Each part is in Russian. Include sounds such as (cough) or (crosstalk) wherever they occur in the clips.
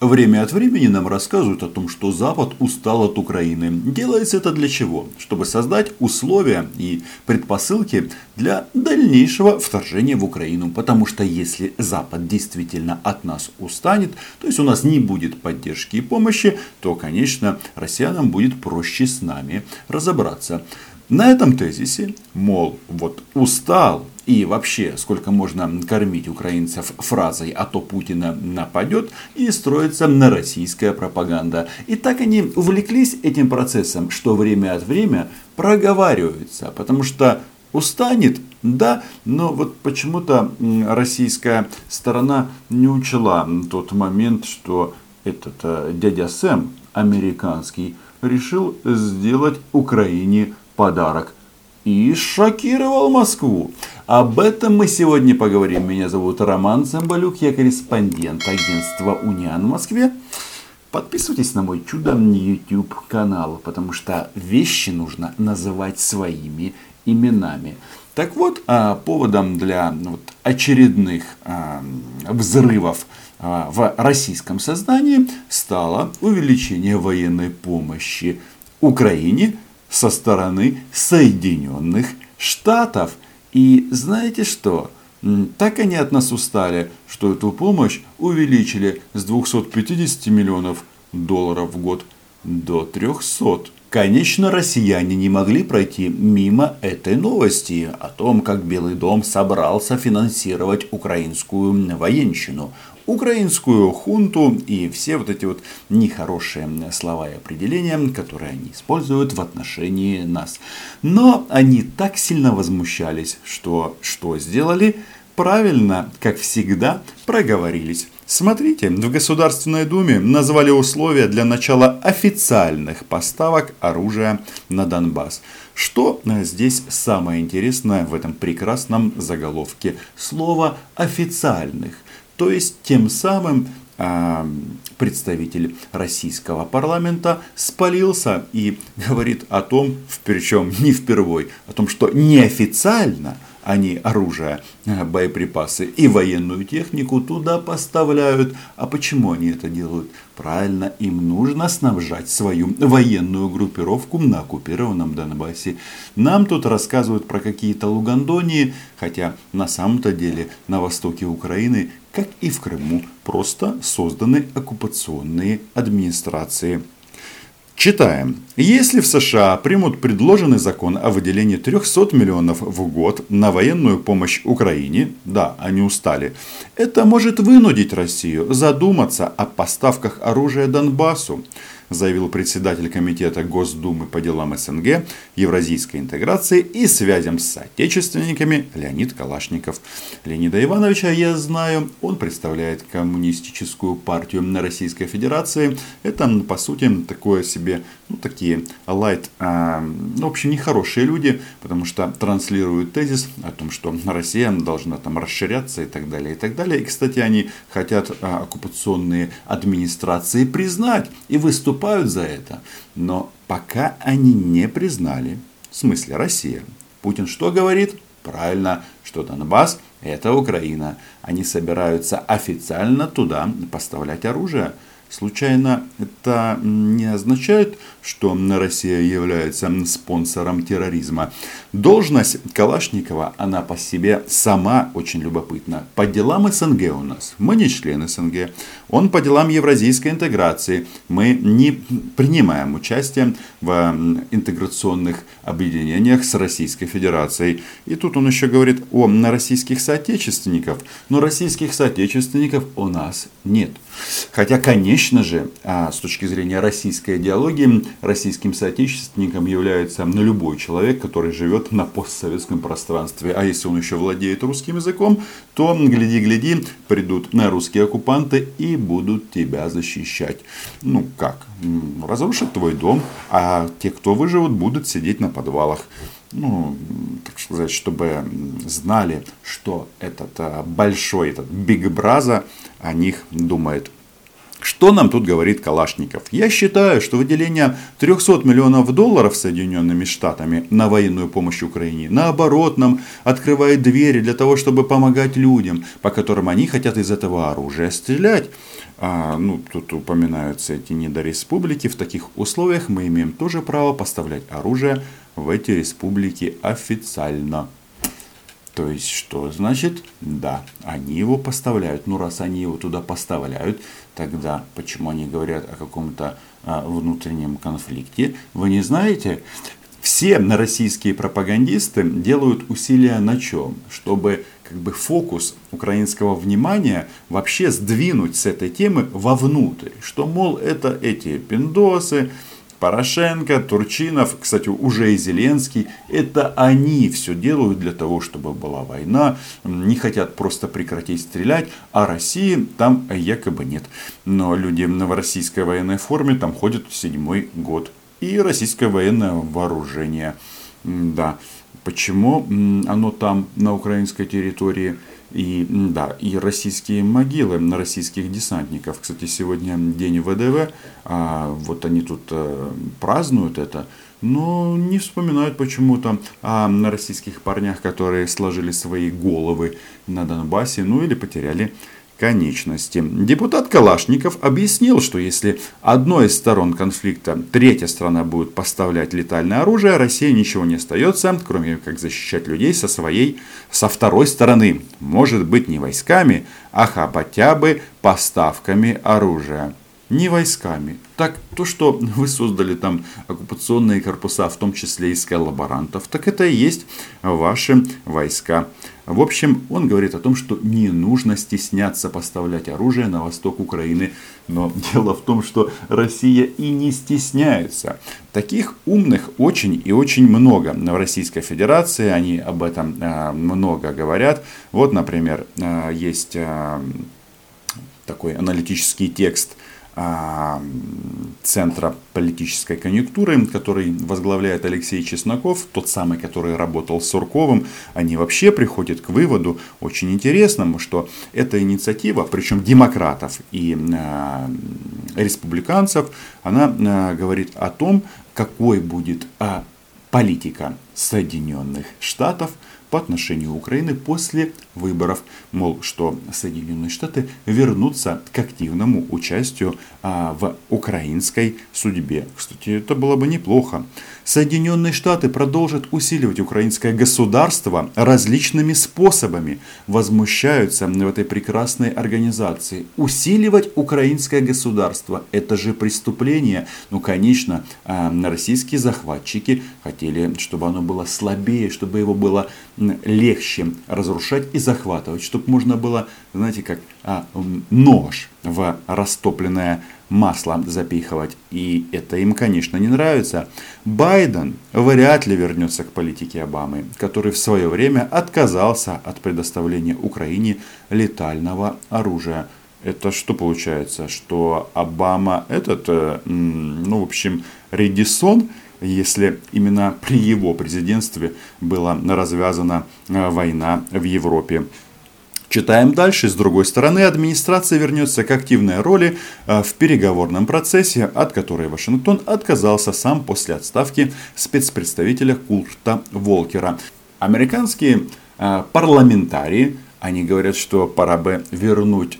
Время от времени нам рассказывают о том, что Запад устал от Украины. Делается это для чего? Чтобы создать условия и предпосылки для дальнейшего вторжения в Украину. Потому что если Запад действительно от нас устанет, то есть у нас не будет поддержки и помощи, то, конечно, россиянам будет проще с нами разобраться. На этом тезисе, мол, вот устал и вообще сколько можно кормить украинцев фразой «а то Путина нападет» и строится на российская пропаганда. И так они увлеклись этим процессом, что время от времени проговариваются, потому что устанет, да, но вот почему-то российская сторона не учла тот момент, что этот э, дядя Сэм американский решил сделать Украине подарок и шокировал Москву. Об этом мы сегодня поговорим. Меня зовут Роман Цымбалюк, я корреспондент агентства Униан в Москве. Подписывайтесь на мой чудо YouTube канал, потому что вещи нужно называть своими именами. Так вот, а, поводом для вот очередных а, взрывов а, в российском сознании стало увеличение военной помощи Украине со стороны Соединенных Штатов. И знаете что? Так они от нас устали, что эту помощь увеличили с 250 миллионов долларов в год до 300. Конечно, россияне не могли пройти мимо этой новости о том, как Белый дом собрался финансировать украинскую военщину украинскую хунту и все вот эти вот нехорошие слова и определения, которые они используют в отношении нас. Но они так сильно возмущались, что что сделали? Правильно, как всегда, проговорились. Смотрите, в Государственной Думе назвали условия для начала официальных поставок оружия на Донбасс. Что здесь самое интересное в этом прекрасном заголовке? Слово «официальных». То есть тем самым а, представитель российского парламента спалился и говорит о том, причем не впервой, о том, что неофициально – они оружие, э, боеприпасы и военную технику туда поставляют. А почему они это делают? Правильно, им нужно снабжать свою военную группировку на оккупированном Донбассе. Нам тут рассказывают про какие-то Лугандонии, хотя на самом-то деле на востоке Украины, как и в Крыму, просто созданы оккупационные администрации. Читаем. Если в США примут предложенный закон о выделении 300 миллионов в год на военную помощь Украине, да, они устали, это может вынудить Россию задуматься о поставках оружия Донбассу заявил председатель Комитета Госдумы по делам СНГ, евразийской интеграции и связям с соотечественниками Леонид Калашников. Леонида Ивановича я знаю, он представляет коммунистическую партию на Российской Федерации. Это, по сути, такое себе, ну, такие лайт, а, ну, в общем, нехорошие люди, потому что транслируют тезис о том, что Россия должна там расширяться и так далее, и так далее. И, кстати, они хотят а, оккупационные администрации признать и выступать выступают за это, но пока они не признали, в смысле Россия. Путин что говорит? Правильно, что Донбасс – это Украина. Они собираются официально туда поставлять оружие. Случайно это не означает, что Россия является спонсором терроризма. Должность Калашникова, она по себе сама очень любопытна. По делам СНГ у нас, мы не член СНГ. Он по делам евразийской интеграции. Мы не принимаем участие в интеграционных объединениях с Российской Федерацией. И тут он еще говорит о российских соотечественников. Но российских соотечественников у нас нет. Хотя, конечно же, а, с точки зрения российской идеологии, российским соотечественником является ну, любой человек, который живет на постсоветском пространстве. А если он еще владеет русским языком, то, гляди-гляди, придут на русские оккупанты и будут тебя защищать. Ну как? Разрушат твой дом, а те, кто выживут, будут сидеть на подвалах ну, так сказать, чтобы знали, что этот а, большой, этот Биг Браза о них думает. Что нам тут говорит Калашников? Я считаю, что выделение 300 миллионов долларов Соединенными Штатами на военную помощь Украине, наоборот, нам открывает двери для того, чтобы помогать людям, по которым они хотят из этого оружия стрелять. а, ну, тут упоминаются эти недореспублики, в таких условиях мы имеем тоже право поставлять оружие в эти республики официально. То есть, что значит? Да, они его поставляют. Ну, раз они его туда поставляют, тогда почему они говорят о каком-то а, внутреннем конфликте? Вы не знаете? Все российские пропагандисты делают усилия на чем? Чтобы как бы фокус украинского внимания вообще сдвинуть с этой темы вовнутрь. Что, мол, это эти пиндосы, Порошенко, Турчинов, кстати, уже и Зеленский, это они все делают для того, чтобы была война, не хотят просто прекратить стрелять, а России там якобы нет. Но люди в российской военной форме там ходят седьмой год. И российское военное вооружение. Да. Почему оно там на украинской территории? И, да, и российские могилы на российских десантников. Кстати, сегодня день ВДВ, а вот они тут а, празднуют это, но не вспоминают почему-то о российских парнях, которые сложили свои головы на Донбассе, ну или потеряли конечности. Депутат Калашников объяснил, что если одной из сторон конфликта третья страна будет поставлять летальное оружие, России ничего не остается, кроме как защищать людей со своей, со второй стороны. Может быть не войсками, а хотя бы поставками оружия не войсками. Так, то, что вы создали там оккупационные корпуса, в том числе из коллаборантов, так это и есть ваши войска. В общем, он говорит о том, что не нужно стесняться поставлять оружие на восток Украины. Но (laughs) дело в том, что Россия и не стесняется. Таких умных очень и очень много в Российской Федерации. Они об этом э, много говорят. Вот, например, э, есть э, такой аналитический текст – Центра политической конъюнктуры, который возглавляет Алексей Чесноков, тот самый, который работал с Сурковым, они вообще приходят к выводу очень интересному, что эта инициатива, причем демократов и э, республиканцев, она э, говорит о том, какой будет э, политика Соединенных Штатов – по отношению Украины после выборов. Мол, что Соединенные Штаты вернутся к активному участию а, в украинской судьбе. Кстати, это было бы неплохо. Соединенные Штаты продолжат усиливать украинское государство различными способами. Возмущаются в этой прекрасной организации. Усиливать украинское государство – это же преступление. Ну, конечно, а, российские захватчики хотели, чтобы оно было слабее, чтобы его было легче разрушать и захватывать, чтобы можно было, знаете, как а, нож в растопленное масло запихивать. И это им, конечно, не нравится. Байден вряд ли вернется к политике Обамы, который в свое время отказался от предоставления Украине летального оружия. Это что получается? Что Обама этот, э, ну, в общем, Редисон, если именно при его президентстве была развязана э, война в Европе. Читаем дальше. С другой стороны, администрация вернется к активной роли э, в переговорном процессе, от которой Вашингтон отказался сам после отставки спецпредставителя Курта Волкера. Американские э, парламентарии, они говорят, что пора бы вернуть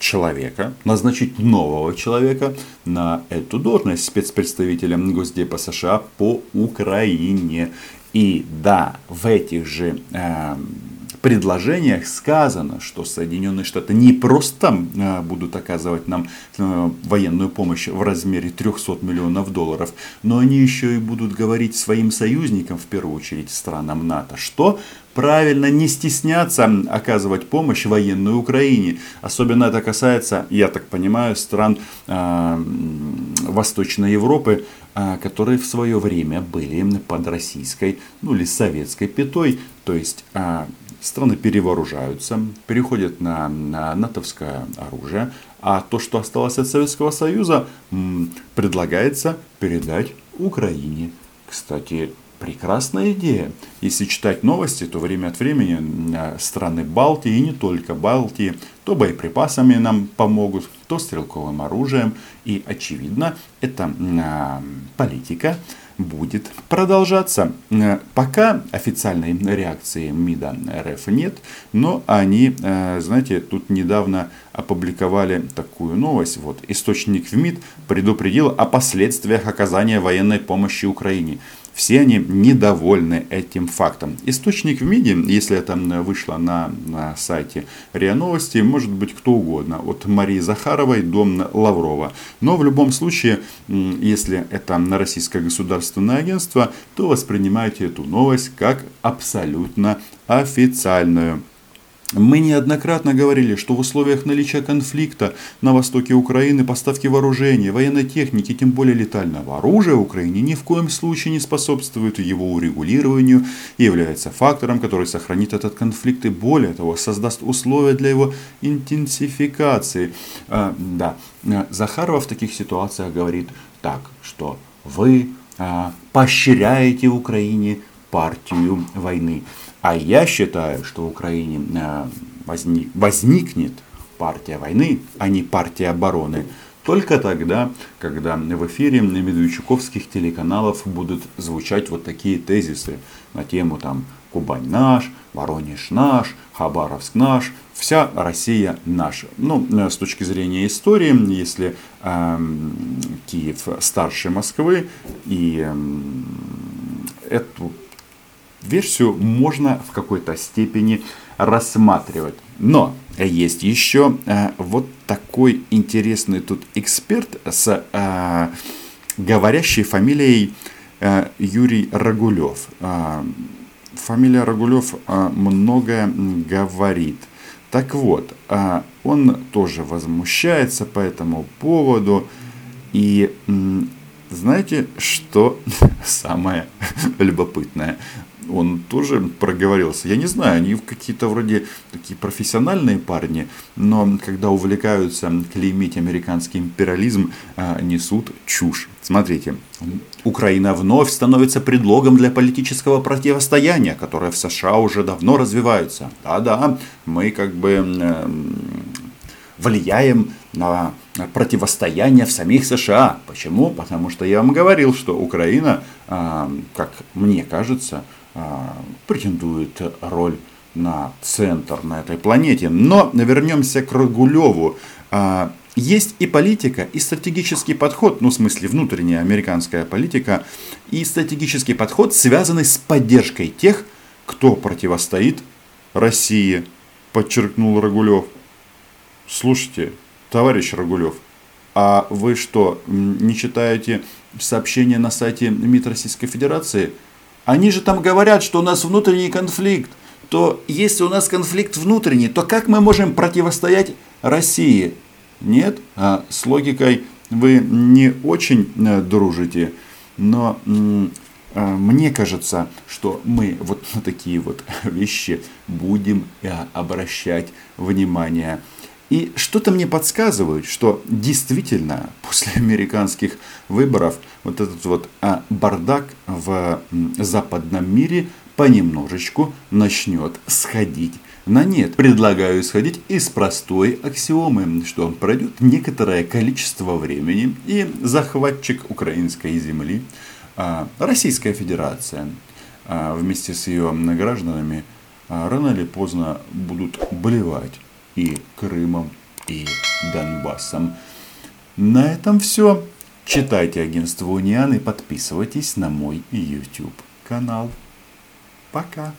человека, назначить нового человека на эту должность спецпредставителя Госдепа США по Украине. И да, в этих же э, предложениях сказано, что Соединенные Штаты не просто э, будут оказывать нам э, военную помощь в размере 300 миллионов долларов, но они еще и будут говорить своим союзникам, в первую очередь странам НАТО, что правильно не стесняться оказывать помощь военной Украине. Особенно это касается, я так понимаю, стран э, Восточной Европы, э, которые в свое время были под российской, ну или советской пятой. То есть э, страны перевооружаются, переходят на, на натовское оружие, а то, что осталось от Советского Союза, предлагается передать Украине. Кстати, Прекрасная идея. Если читать новости, то время от времени э, страны Балтии, и не только Балтии, то боеприпасами нам помогут, то стрелковым оружием. И очевидно, это политика будет продолжаться. Э, пока официальной реакции МИДа РФ нет, но они, э, знаете, тут недавно опубликовали такую новость. Вот, источник в МИД предупредил о последствиях оказания военной помощи Украине. Все они недовольны этим фактом. Источник в МИДе, если это вышло на, на сайте РИА Новости, может быть кто угодно. От Марии Захаровой до Лаврова. Но в любом случае, если это на российское государственное агентство, то воспринимайте эту новость как абсолютно официальную. Мы неоднократно говорили, что в условиях наличия конфликта на востоке Украины поставки вооружения, военной техники, тем более летального оружия Украине ни в коем случае не способствуют его урегулированию и является фактором, который сохранит этот конфликт и более того создаст условия для его интенсификации. А, да, Захарова в таких ситуациях говорит так, что вы а, поощряете Украине партию войны. А я считаю, что в Украине э, возник, возникнет партия войны, а не партия обороны, только тогда, когда в эфире медведчуковских телеканалов будут звучать вот такие тезисы на тему там Кубань наш, Воронеж наш, Хабаровск наш, вся Россия наша. Ну, э, с точки зрения истории, если э, Киев старше Москвы и э, эту версию можно в какой-то степени рассматривать. Но есть еще э, вот такой интересный тут эксперт с э, говорящей фамилией э, Юрий Рагулев. Фамилия Рагулев многое говорит. Так вот, он тоже возмущается по этому поводу. И знаете, что (laughs) самое любопытное? Он тоже проговорился. Я не знаю, они какие-то вроде такие профессиональные парни, но когда увлекаются клеймить американский империализм, а, несут чушь. Смотрите, Украина вновь становится предлогом для политического противостояния, которое в США уже давно развивается. Да-да, мы как бы влияем на противостояние в самих США. Почему? Потому что я вам говорил, что Украина, а, как мне кажется, претендует роль на центр на этой планете. Но вернемся к Рогулеву. А, есть и политика, и стратегический подход, ну в смысле внутренняя американская политика, и стратегический подход, связанный с поддержкой тех, кто противостоит России, подчеркнул Рогулев. Слушайте, товарищ Рогулев, а вы что, не читаете сообщения на сайте МИД Российской Федерации – они же там говорят, что у нас внутренний конфликт. То если у нас конфликт внутренний, то как мы можем противостоять России? Нет, а с логикой вы не очень э, дружите, но э, мне кажется, что мы вот на такие вот (laughs) вещи будем э, обращать внимание. И что-то мне подсказывает, что действительно после американских выборов вот этот вот а, бардак в западном мире понемножечку начнет сходить на нет. Предлагаю исходить из простой аксиомы, что пройдет некоторое количество времени и захватчик украинской земли, а, Российская Федерация, а, вместе с ее гражданами, рано или поздно будут болевать и Крымом, и Донбассом. На этом все. Читайте агентство Униан и подписывайтесь на мой YouTube канал. Пока.